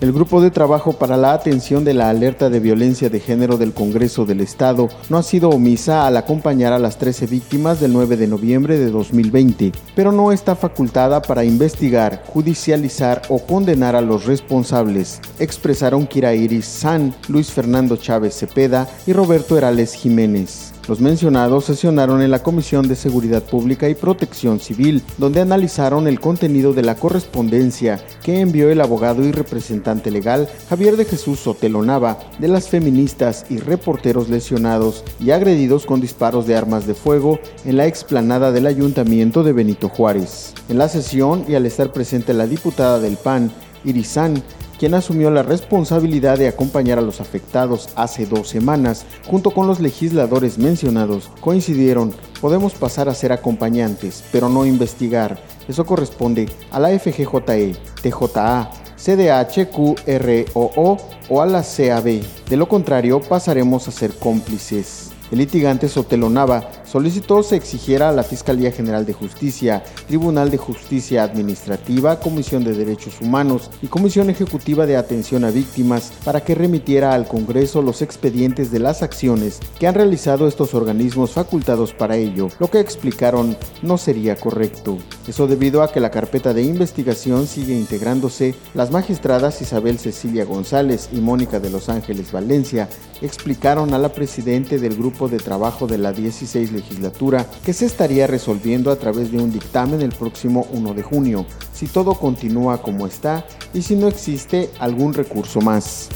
El Grupo de Trabajo para la Atención de la Alerta de Violencia de Género del Congreso del Estado no ha sido omisa al acompañar a las 13 víctimas del 9 de noviembre de 2020, pero no está facultada para investigar, judicializar o condenar a los responsables, expresaron Kira Iris San, Luis Fernando Chávez Cepeda y Roberto Herales Jiménez. Los mencionados sesionaron en la Comisión de Seguridad Pública y Protección Civil, donde analizaron el contenido de la correspondencia que envió el abogado y representante legal Javier de Jesús Sotelo Nava de las feministas y reporteros lesionados y agredidos con disparos de armas de fuego en la explanada del Ayuntamiento de Benito Juárez. En la sesión y al estar presente la diputada del PAN, Irizán, quien asumió la responsabilidad de acompañar a los afectados hace dos semanas, junto con los legisladores mencionados, coincidieron, podemos pasar a ser acompañantes, pero no investigar. Eso corresponde a la FGJE, TJA, CDHQROO o a la CAB. De lo contrario, pasaremos a ser cómplices. El litigante Sotelo Nava solicitó se exigiera a la Fiscalía General de Justicia, Tribunal de Justicia Administrativa, Comisión de Derechos Humanos y Comisión Ejecutiva de Atención a Víctimas para que remitiera al Congreso los expedientes de las acciones que han realizado estos organismos facultados para ello, lo que explicaron no sería correcto. Eso debido a que la carpeta de investigación sigue integrándose las magistradas Isabel Cecilia González y Mónica de Los Ángeles Valencia explicaron a la presidente del grupo de trabajo de la 16 legislatura que se estaría resolviendo a través de un dictamen el próximo 1 de junio, si todo continúa como está y si no existe algún recurso más.